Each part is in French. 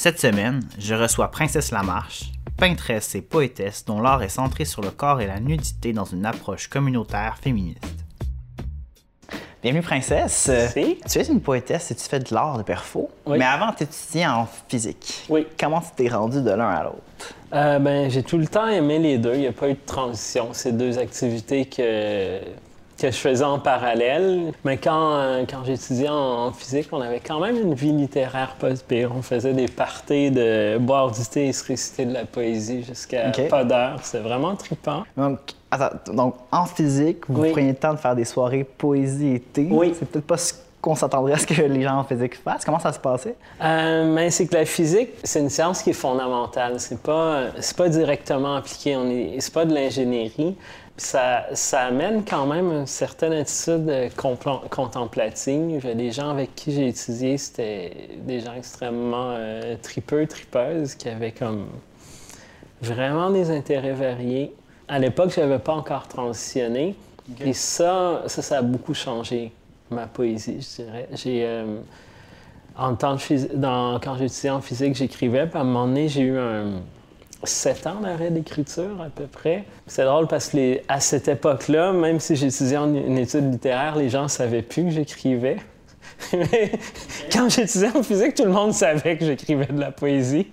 Cette semaine, je reçois Princesse Lamarche, peintresse et poétesse dont l'art est centré sur le corps et la nudité dans une approche communautaire féministe. Bienvenue Princesse. Merci. Tu es une poétesse et tu fais de l'art de perfo, Oui. mais avant tu étudiais en physique. Oui. Comment tu t'es rendu de l'un à l'autre? Euh, ben, j'ai tout le temps aimé les deux. Il n'y a pas eu de transition. C'est deux activités que, que je faisais en parallèle. Mais quand, euh, quand j'étudiais en, en physique, on avait quand même une vie littéraire pas pire. On faisait des parties de boire du thé et se réciter de la poésie jusqu'à pas d'heure. C'était vraiment trippant. Donc, attends, donc en physique, vous Oui. preniez le temps de faire des soirées poésie et thé. Oui. C'est peut-être pas ce qu'on s'attendrait à ce que les gens en physique fassent. Comment ça se passait? Euh, c'est que la physique, c'est une science qui est fondamentale. C'est pas, c'est pas directement appliqué. On est, c'est pas de l'ingénierie. Ça, ça amène quand même une certaine attitude euh, contemplative. Les gens avec qui j'ai étudié, c'était des gens extrêmement euh, tripeux, tripeuses, qui avaient comme vraiment des intérêts variés. À l'époque, je n'avais pas encore transitionné. Et ça, ça, ça a beaucoup changé ma poésie, je dirais. J'ai, euh, en temps de dans- quand j'étudiais en physique, j'écrivais. Puis à un moment donné, j'ai eu un 7 ans d'arrêt d'écriture à peu près. C'est drôle parce que les- à cette époque-là, même si j'étudiais en une étude littéraire, les gens ne savaient plus que j'écrivais. Mais quand j'étudiais en physique, tout le monde savait que j'écrivais de la poésie.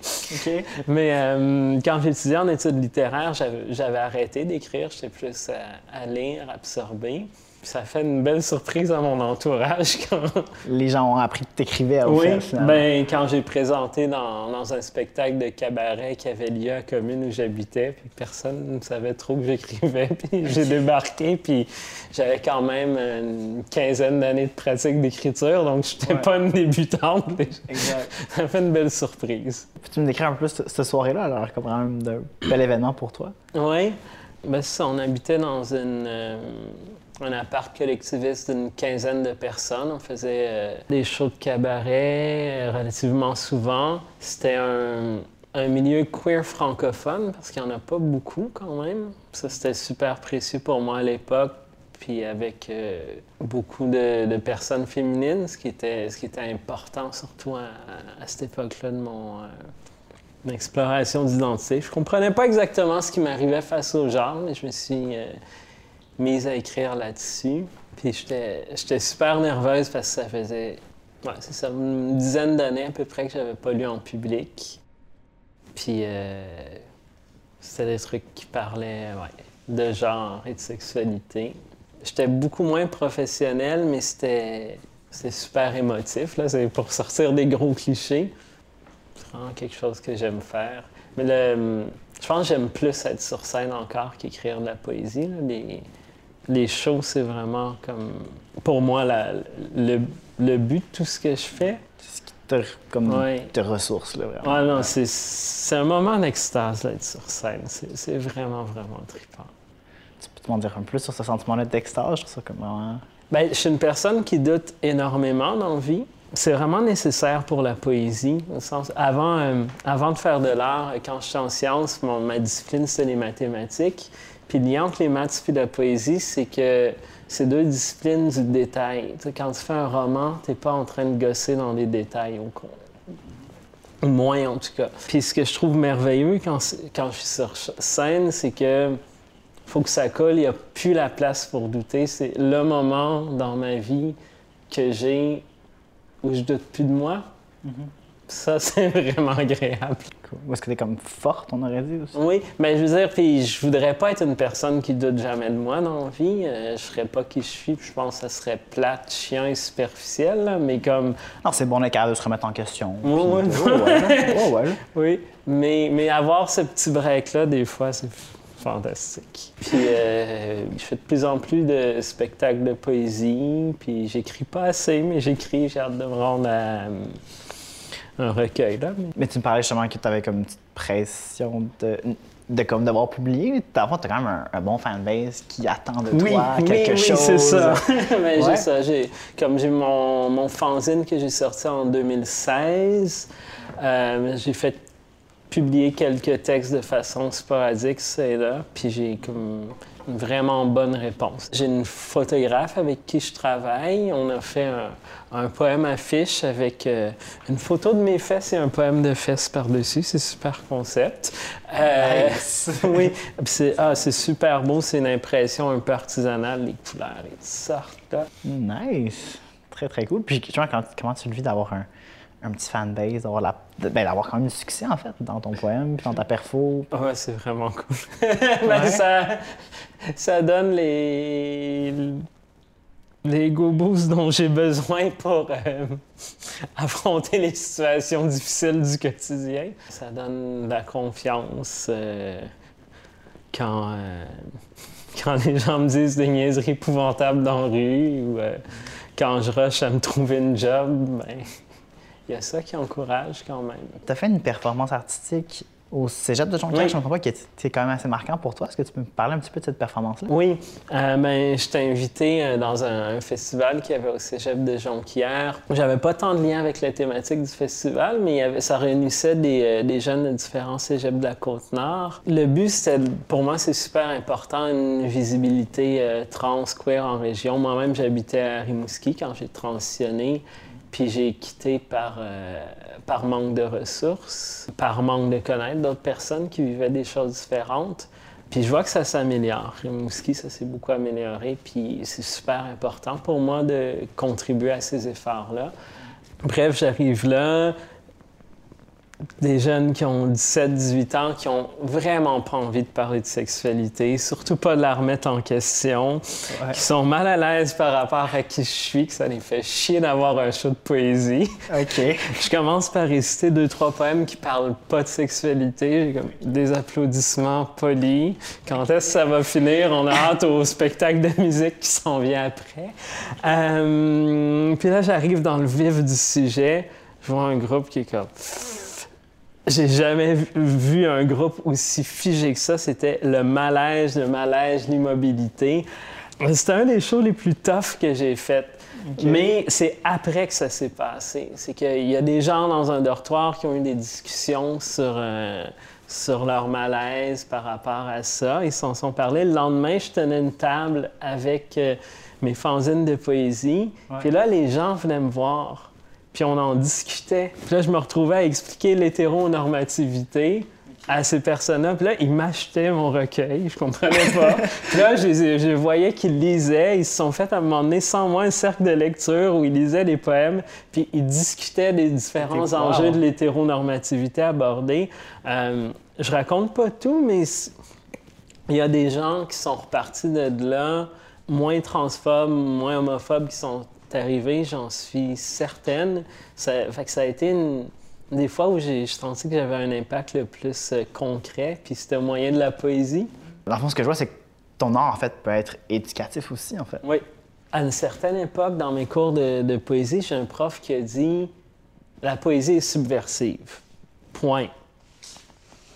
Mais euh, quand j'étudiais en études littéraires, j'avais j'avais arrêté d'écrire. J'étais plus à, à lire, absorber. Ça fait une belle surprise à mon entourage quand, Les gens ont appris que t'écrivais à oui, faire, ben, quand j'ai présenté dans, dans un spectacle de cabaret qui avait lieu à la commune où j'habitais, puis personne ne savait trop que j'écrivais, puis j'ai débarqué, puis j'avais quand même une quinzaine d'années de pratique d'écriture, donc je n'étais Ouais. pas une débutante. Exact. Ça fait une belle surprise. Peux-tu me décrire un peu ce- cette soirée-là, alors, comme vraiment d'un bel événement pour toi? Oui, ben, ça, on habitait dans une, euh, un appart collectiviste d'une quinzaine de personnes. On faisait euh, des shows de cabaret euh, relativement souvent. C'était un, un milieu queer francophone parce qu'il n'y en a pas beaucoup quand même. Ça, c'était super précieux pour moi à l'époque. Puis avec euh, beaucoup de, personnes féminines, ce qui était, ce qui était important surtout à, cette époque-là de mon, une exploration d'identité. Je comprenais pas exactement ce qui m'arrivait face au genre, mais je me suis mise à écrire là-dessus. Puis j'étais super nerveuse parce que ça faisait, ouais, c'est ça, une dizaine d'années à peu près que j'avais pas lu en public. Puis euh, c'était des trucs qui parlaient de genre et de sexualité. J'étais beaucoup moins professionnel, mais c'était super émotif. C'est pour sortir des gros clichés. C'est vraiment quelque chose que j'aime faire. Mais le, je pense que j'aime plus être sur scène encore qu'écrire de la poésie. là. Les shows, c'est vraiment comme, pour moi, la- le, le but de tout ce que je fais. C'est ce qui te, comme, Ouais. te ressource, là, vraiment. Non, c'est, c'est un moment d'extase d'être sur scène. C'est, c'est vraiment, vraiment trippant. Tu peux m'en dire un peu plus sur ce sentiment-là d'extase? Je trouve ça comme vraiment... Ben, je suis une personne qui doute énormément dans la vie. C'est vraiment nécessaire pour la poésie. Au sens, avant, euh, avant de faire de l'art, quand j'étais en sciences, mon- ma discipline, c'était les mathématiques. Puis le lien entre les maths et la poésie, c'est que c'est deux disciplines du détail. Quand tu fais un roman, tu n'es pas en train de gosser dans des détails. Au moins en tout cas. Puis ce que je trouve merveilleux quand, quand je suis sur scène, c'est que faut que ça colle, il n'y a plus la place pour douter. C'est le moment dans ma vie que j'ai où je doute plus de moi. Ça, c'est vraiment agréable. Ou est-ce que t'es comme forte, on aurait dit aussi? Oui, mais je veux dire, puis je voudrais pas être une personne qui doute jamais de moi dans la vie. Euh, je serais pas qui je suis, puis je pense que ça serait plate, chiant et superficiel, là, mais comme Non, c'est bon capable de se remettre en question. Ouais, ouais. Puis- ouais, ouais, là. Ouais. Oui, mais, mais avoir ce petit break-là, des fois, c'est fantastique. Puis euh, je fais de plus en plus de spectacles de poésie, puis j'écris pas assez, mais j'écris, j'ai hâte de me rendre à euh, un recueil, là. mais- Mais tu me parlais justement que tu avais comme une petite pression de, de comme devoir publier. Avant, tu as quand même un, un bon fanbase qui attend de toi quelque oui, chose. c'est ça. Mais Ouais. j'ai ça. J'ai, comme j'ai mon, mon fanzine que j'ai sorti en 2016, euh, j'ai fait publié quelques textes de façon sporadique, c'est là, puis j'ai comme une vraiment bonne réponse. J'ai une photographe avec qui je travaille. On a fait un, poème affiche avec euh, une photo de mes fesses et un poème de fesses par-dessus. C'est super concept. Euh, oui, ah, c'est super beau. C'est une impression un peu artisanale. Les couleurs, ils sortent. Nice. Très, très cool. Puis, tu vois, comment tu le vis d'avoir un, un petit fanbase, d'avoir, la, ben, d'avoir quand même du succès en fait dans ton poème, puis dans ta perfo. Ouais, c'est vraiment cool. Ben, ça, ça donne les, les go boosts dont j'ai besoin pour euh, affronter les situations difficiles du quotidien. Ça donne de la confiance euh, quand, euh, quand les gens me disent des niaiseries épouvantables dans la rue ou quand je rush à me trouver une job. Ben, il y a ça qui encourage quand même. Tu as fait une performance artistique au cégep de Jonquière, je ne comprends pas, qui était quand même assez marquant pour toi. Est-ce que tu peux me parler un petit peu de cette performance-là? Oui. Euh, ben, je t'ai invité euh, dans un, festival qu'il y avait au cégep de Jonquière. J'avais pas tant de lien avec la thématique du festival, mais il y avait, ça réunissait des, euh, des, jeunes de différents cégeps de la Côte-Nord. Le but, c'était, pour moi, c'est super important, une visibilité trans, queer en région. Moi-même, j'habitais à Rimouski quand j'ai transitionné. Puis j'ai quitté par, euh, par manque de ressources, par manque de connaître d'autres personnes qui vivaient des choses différentes. Puis je vois que ça s'améliore. Rimouski, ça s'est beaucoup amélioré. Puis c'est super important pour moi de contribuer à ces efforts-là. Bref, j'arrive là, des jeunes qui ont 17-18 ans, qui ont vraiment pas envie de parler de sexualité, surtout pas de la remettre en question, qui sont mal à l'aise par rapport à qui je suis, que ça les fait chier d'avoir un show de poésie. OK. je commence par réciter deux, trois poèmes qui parlent pas de sexualité. J'ai comme des applaudissements polis. Quand est-ce que ça va finir? On a hâte au spectacle de musique qui s'en vient après. Euh, puis là, j'arrive dans le vif du sujet. Je vois un groupe qui est comme j'ai jamais vu un groupe aussi figé que ça. C'était le malaise, le malaise, l'immobilité. C'était un des shows les plus toughs que j'ai fait. Mais c'est après que ça s'est passé. C'est qu'il y a des gens dans un dortoir qui ont eu des discussions sur, euh, sur leur malaise par rapport à ça. Ils s'en sont parlé. Le lendemain, je tenais une table avec euh, mes fanzines de poésie. Puis là, les gens venaient me voir puis on en discutait. Puis là, je me retrouvais à expliquer l'hétéronormativité à ces personnes-là. Puis là, ils m'achetaient mon recueil, je comprenais pas. puis là, je, voyais qu'ils lisaient. Ils se sont fait à un moment donné, sans moi, un cercle de lecture où ils lisaient des poèmes, puis ils discutaient des différents enjeux de l'hétéronormativité abordés. Euh, je raconte pas tout, mais il y a des gens qui sont repartis de là, moins transphobes, moins homophobes, qui sont arrivé, j'en suis certaine. Ça, fait que ça a été une, des fois où j'ai senti que j'avais un impact le plus euh, concret, puis c'était au moyen de la poésie. Dans le fond, ce que je vois, c'est que ton art, en fait, peut être éducatif aussi, en fait. Oui. À une certaine époque, dans mes cours de, de poésie, j'ai un prof qui a dit La poésie est subversive. Point.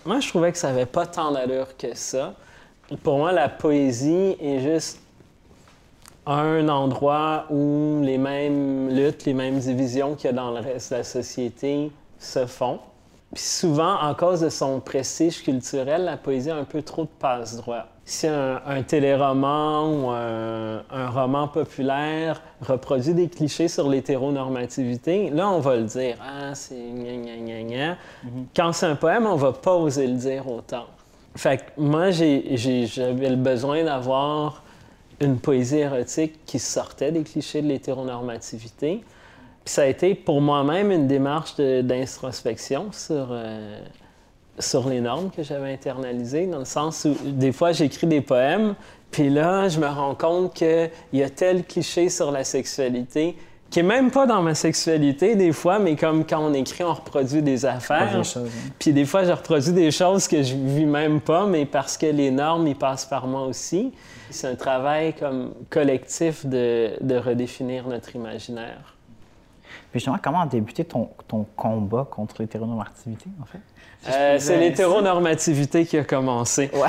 Moi, je trouvais que ça n'avait pas tant d'allure que ça. Pour moi, la poésie est juste un endroit où les mêmes luttes, les mêmes divisions qu'il y a dans le reste de la société se font. Puis souvent, en cause de son prestige culturel, la poésie a un peu trop de passe-droit. Si un, téléroman ou un, roman populaire reproduit des clichés sur l'hétéronormativité, là, on va le dire. Ah, c'est gna gna gna gna. Mm-hmm. Quand c'est un poème, on va pas oser le dire autant. Fait que moi, j'avais le besoin d'avoir une poésie érotique qui sortait des clichés de l'hétéronormativité. Puis ça a été pour moi-même une démarche d'introspection sur, euh, sur les normes que j'avais internalisées, dans le sens où des fois j'écris des poèmes, puis là je me rends compte qu'il y a tel cliché sur la sexualité qui est même pas dans ma sexualité des fois, mais comme quand on écrit, on reproduit des affaires. Hein. Puis des fois, je reproduis des choses que je vis même pas, mais parce que les normes, ils passent par moi aussi. C'est un travail comme collectif de, de redéfinir notre imaginaire. Puis justement, comment a débuté ton, ton combat contre l'hétéronormativité, en fait? Euh, c'est l'hétéronormativité qui a commencé. Ouais.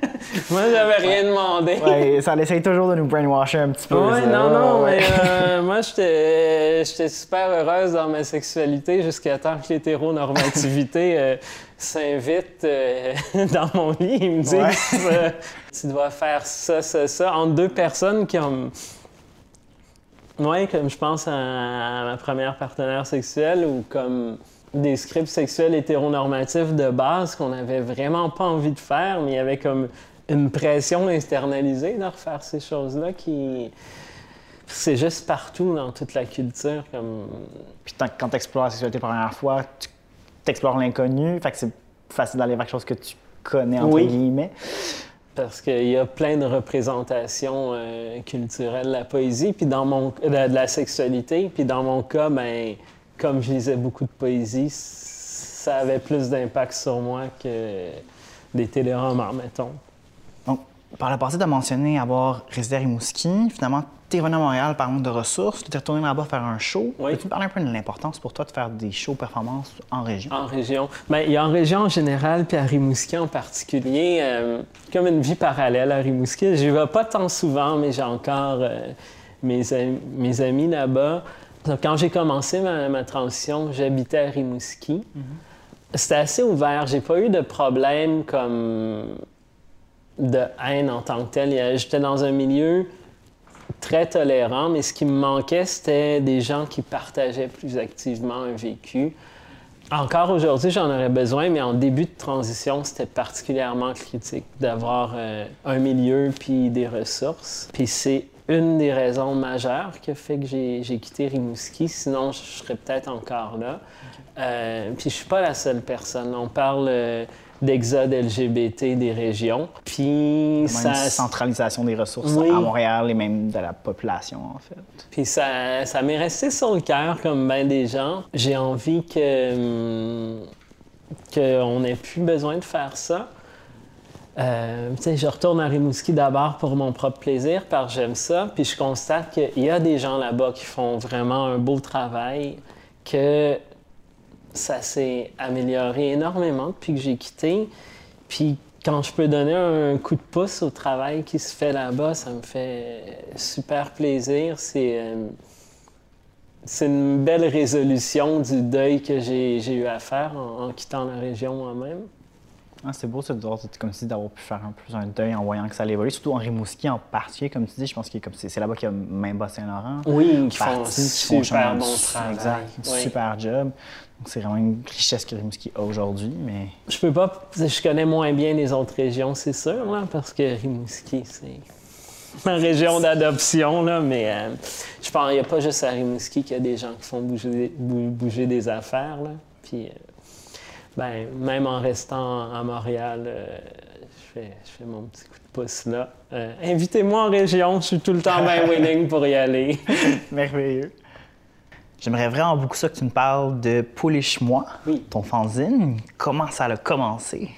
Moi, j'avais rien demandé. Ouais, ça essaye toujours de nous brainwasher un petit peu. Ça. non, non, mais euh, moi, j'étais j'étais super heureuse dans ma sexualité jusqu'à temps que l'hétéronormativité euh, s'invite euh, dans mon lit. Ils me disent Ouais. euh, tu dois faire ça, ça, ça, entre deux personnes qui ont. Ouais, comme je pense à, à ma première partenaire sexuelle ou comme des scripts sexuels hétéronormatifs de base qu'on n'avait vraiment pas envie de faire, mais il y avait comme une pression internalisée de refaire ces choses-là qui. C'est juste partout dans toute la culture. Comme... Puis quand tu explores la sexualité pour la première fois, tu explores l'inconnu, fait que c'est facile d'aller vers quelque chose que tu connais, entre Oui. guillemets. Parce qu'il y a plein de représentations euh, culturelles de la poésie, puis dans mon de, de la sexualité. Puis dans mon cas, ben, comme je lisais beaucoup de poésie, ça avait plus d'impact sur moi que des téléromans, mettons. Par le passé, tu as mentionné avoir résidé à Rimouski. Finalement, tu es revenu à Montréal par manque de ressources. Tu es retourné là-bas faire un show. Oui. Peux-tu me parler un peu de l'importance pour toi de faire des shows performances en région? En région. Bien, il y a en région en général, puis à Rimouski en particulier, euh, comme une vie parallèle à Rimouski. Je vais pas tant souvent, mais j'ai encore euh, mes, am- mes amis là-bas. Quand j'ai commencé ma, ma transition, j'habitais à Rimouski. C'était assez ouvert. J'ai pas eu de problème comme de haine en tant que tel. Il y a- J'étais dans un milieu très tolérant, mais ce qui me manquait, c'était des gens qui partageaient plus activement un vécu. Encore aujourd'hui, j'en aurais besoin, mais en début de transition, c'était particulièrement critique d'avoir euh, un milieu puis des ressources. Puis c'est une des raisons majeures qui a fait que j'ai quitté Rimouski. Sinon, je serais peut-être encore là. Euh, puis je suis pas la seule personne. On parle euh, d'exode LGBT des régions. Puis Même ça, une centralisation des ressources Oui. à Montréal et même de la population, en fait. Puis ça, ça m'est resté sur le cœur, comme bien des gens. J'ai envie que hum, qu'on n'ait plus besoin de faire ça. Euh, tu sais, je retourne à Rimouski d'abord pour mon propre plaisir, parce que j'aime ça. Puis je constate qu'il y a des gens là-bas qui font vraiment un beau travail, que ça s'est amélioré énormément depuis que j'ai quitté. Puis quand je peux donner un coup de pouce au travail qui se fait là-bas, ça me fait super plaisir. C'est euh, une belle résolution du deuil que j'ai eu à faire en quittant la région moi-même. Ah, c'est beau, ça, comme tu dis, d'avoir pu faire un peu un deuil en voyant que ça allait évoluer, surtout en Rimouski en particulier, comme tu dis. Je pense que c'est là-bas qu'il y a même Bas-Saint-Laurent. Oui, qui font un super bon travail. Exact, Oui. super job. Donc, c'est vraiment une richesse que Rimouski a aujourd'hui, mais Je peux pas. Je connais moins bien les autres régions, c'est sûr, là, parce que Rimouski, c'est ma région d'adoption, là, mais euh, je pense qu'il n'y a pas juste à Rimouski qu'il y a des gens qui font bouger, bou- bouger des affaires, là. Puis, euh, ben, même en restant à Montréal, euh, je, fais, je fais mon petit coup de pouce là. Euh, Invitez-moi en région, je suis tout le temps bien willing pour y aller. merveilleux. J'aimerais vraiment beaucoup ça que tu me parles de Pouliche-moi, Oui. ton fanzine. Comment ça a commencé?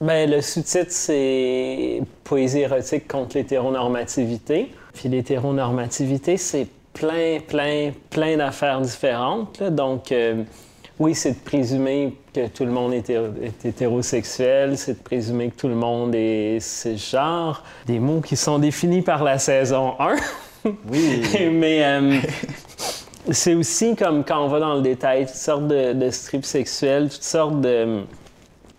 Ben, le sous-titre, c'est Poésie érotique contre l'hétéronormativité. Puis l'hétéronormativité, c'est plein, plein, plein d'affaires différentes. là. Donc, euh, oui, c'est de présumer que tout le monde est, hétéro- est hétérosexuel, c'est de présumer que tout le monde est cisgenre. Des mots qui sont définis par la saison 1. Oui. Mais euh, c'est aussi comme quand on va dans le détail, toutes sortes de, de strips sexuels, toutes sortes de.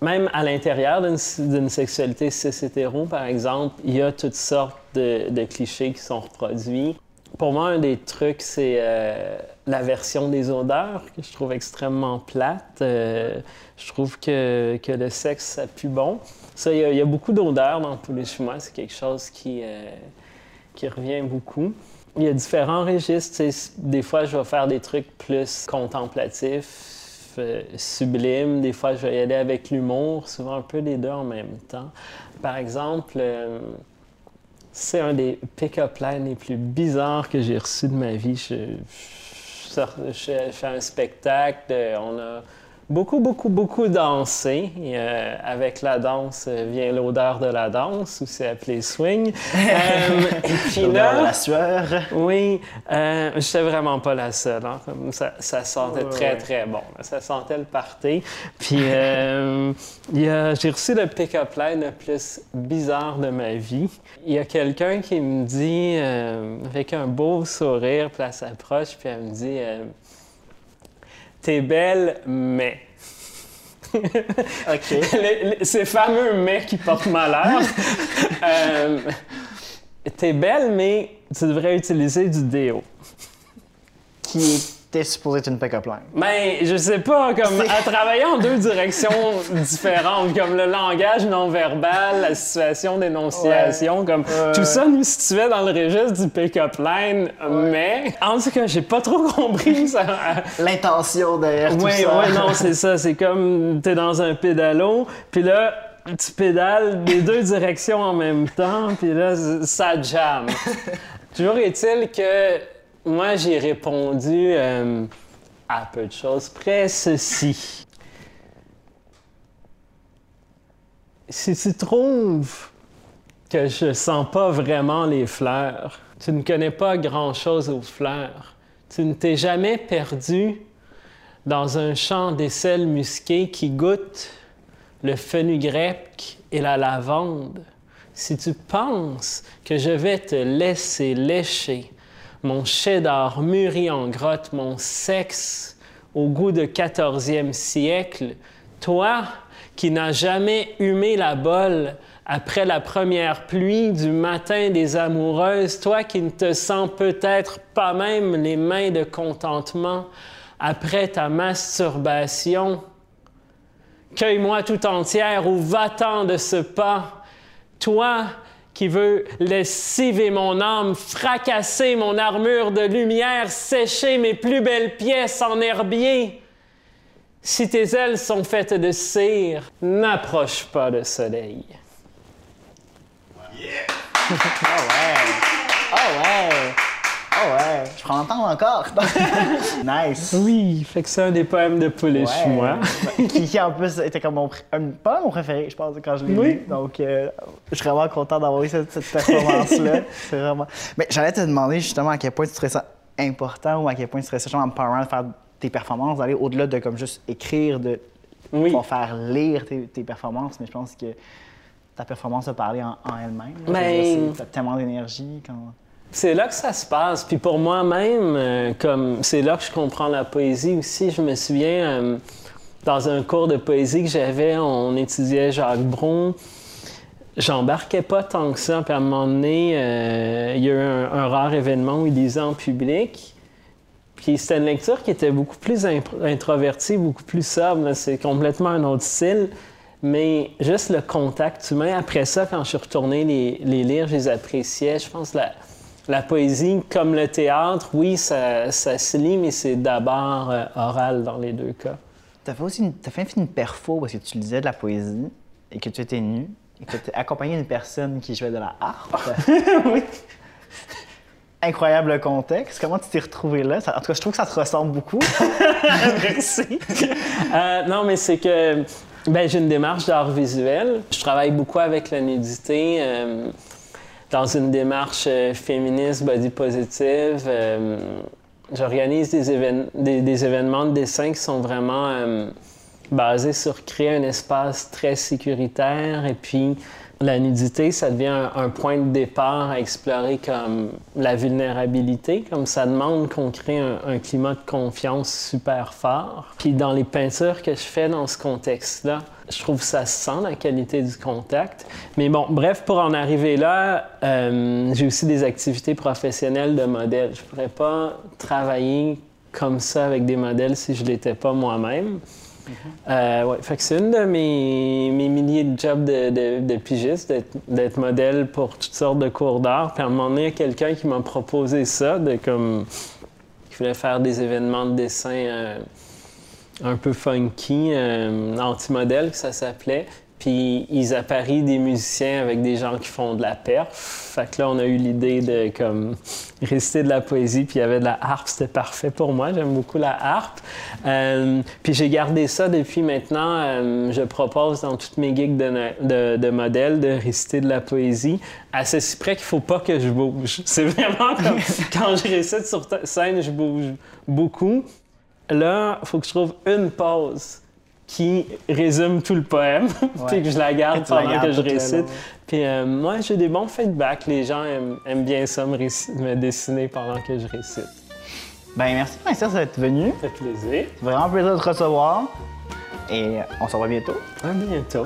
Même à l'intérieur d'une d'une sexualité cis-hétéro, par exemple, il y a toutes sortes de, de clichés qui sont reproduits. Pour moi, un des trucs, c'est euh, la version des odeurs, que je trouve extrêmement plate. Euh, je trouve que, que le sexe, ça pue bon. Ça, il y a, beaucoup d'odeurs dans tous les chemins. C'est quelque chose qui, euh, qui revient beaucoup. Il y a différents registres. Des fois, je vais faire des trucs plus contemplatifs, sublimes. Des fois, je vais y aller avec l'humour, souvent un peu les deux en même temps. Par exemple, c'est un des pick-up lines les plus bizarres que j'ai reçus de ma vie. Je, fais un spectacle, euh, on a beaucoup, beaucoup, beaucoup dansé. Euh, avec la danse vient l'odeur de la danse, ou c'est appelé swing. euh, et puis là, la sueur. Oui, euh, j'étais vraiment pas la seule. Hein. ça, ça, sentait très, très bon. Ça sentait le party. Puis euh, j'ai reçu le pick-up line le plus bizarre de ma vie. Il y a quelqu'un qui me dit, euh, avec un beau sourire, puis elle s'approche, puis elle me dit T'es belle, mais. OK. ces fameux mais qui portent malheur. euh, T'es belle, mais tu devrais utiliser du déo. Qui était supposé être une pick-up line? Ben, je sais pas, comme à travailler en deux directions différentes, comme le langage non verbal, la situation d'énonciation, comme tout ça nous situait dans le registre du pick-up line, mais en tout cas, j'ai pas trop compris ça. L'intention derrière tout ça. Oui, oui, non, c'est ça, c'est comme t'es dans un pédalo, puis là, tu pédales des deux directions en même temps, puis là, ça jamme. Toujours est-il que moi, j'ai répondu euh, à peu de choses près ceci. Si tu trouves que je sens pas vraiment les fleurs, tu ne connais pas grand-chose aux fleurs, tu ne t'es jamais perdu dans un champ d'aisselles musquées qui goûte le fenugrec et la lavande, si tu penses que je vais te laisser lécher mon cheddar mûri en grotte, mon sexe au goût de 14e siècle, toi qui n'as jamais humé la bolle après la première pluie du matin des amoureuses, toi qui ne te sens peut-être pas même les mains de contentement après ta masturbation, Cueille-moi tout entière ou va-t'en de ce pas. Toi qui veux lessiver mon âme, fracasser mon armure de lumière, sécher mes plus belles pièces en herbier. Si tes ailes sont faites de cire, n'approche pas le soleil. Yeah! oh! Oh! Oh ouais, je prends l'entendre encore. nice. Oui, fait que c'est un des poèmes de Paul moi. qui, qui, en plus était comme mon, un, pas mon préféré, je pense, quand je l'ai lu. Donc, euh, je suis vraiment content d'avoir eu cette, cette performance-là. c'est vraiment. Mais j'allais te demander justement à quel point tu trouvais ça important ou à quel point tu trouvais ça en parlant de faire tes performances, d'aller au-delà de comme juste écrire, de oui. faire lire tes, tes, performances, mais je pense que ta performance a parlé en, en elle-même. Mais... Tu as tellement d'énergie quand. C'est là que ça se passe. Puis pour moi-même, euh, comme c'est là que je comprends la poésie aussi. Je me souviens euh, dans un cours de poésie que j'avais, on étudiait Jacques Brun. J'embarquais pas tant que ça. Puis à un moment donné, euh, il y a eu un, rare événement où il lisait en public. Puis c'était une lecture qui était beaucoup plus introvertie, beaucoup plus sobre. C'est complètement un autre style. Mais juste le contact humain, après ça, quand je suis retourné les, les lire, je les appréciais. Je pense la, la poésie, comme le théâtre, oui, ça, ça se lit, mais c'est d'abord euh, oral dans les deux cas. Tu as fait aussi une, as fait une perfo parce que tu lisais de la poésie et que tu étais nu et que tu accompagné une personne qui jouait de la harpe. oui. Incroyable contexte. Comment tu t'es retrouvé là? Ça, en tout cas, je trouve que ça te ressemble beaucoup. Merci. euh, non, mais c'est que ben, j'ai une démarche d'art visuel. Je travaille beaucoup avec la nudité. Euh, dans une démarche euh, féministe, body positive. Euh, J'organise des, évén des, des, événements de dessin qui sont vraiment euh, basés sur créer un espace très sécuritaire et puis la nudité, ça devient un, point de départ à explorer comme la vulnérabilité, comme ça demande qu'on crée un, climat de confiance super fort. Puis dans les peintures que je fais dans ce contexte-là, je trouve que ça se sent la qualité du contact. Mais bon, bref, pour en arriver là, euh, j'ai aussi des activités professionnelles de modèle. Je pourrais pas travailler comme ça avec des modèles si je l'étais pas moi-même. Euh, ouais, fait que c'est une de mes, mes, milliers de jobs de, de, de pigiste, d'être modèle pour toutes sortes de cours d'art. Puis à un moment donné, il y a quelqu'un qui m'a proposé ça, de comme. qui voulait faire des événements de dessin euh, un peu funky, euh, anti-modèle, que ça s'appelait. Puis ils apparient des musiciens avec des gens qui font de la perf. Fait que là, on a eu l'idée de comme réciter de la poésie, puis il y avait de la harpe, c'était parfait pour moi. J'aime beaucoup la harpe. Euh, puis j'ai gardé ça depuis maintenant. Euh, je propose dans toutes mes gigs de, de, de modèles de réciter de la poésie. À ceci près qu'il faut pas que je bouge. C'est vraiment comme quand je récite sur scène, je bouge beaucoup. Là, il faut que je trouve une pause qui résume tout le poème, puis que je la garde pendant que je récite. Puis euh, moi, j'ai des bons feedbacks. Les gens aiment, bien ça, me, dessiner pendant que je récite. Ben merci, Princesse, d'être venu. Ça fait plaisir. C'est vraiment plaisir de te recevoir. Et on se revoit bientôt. À bientôt.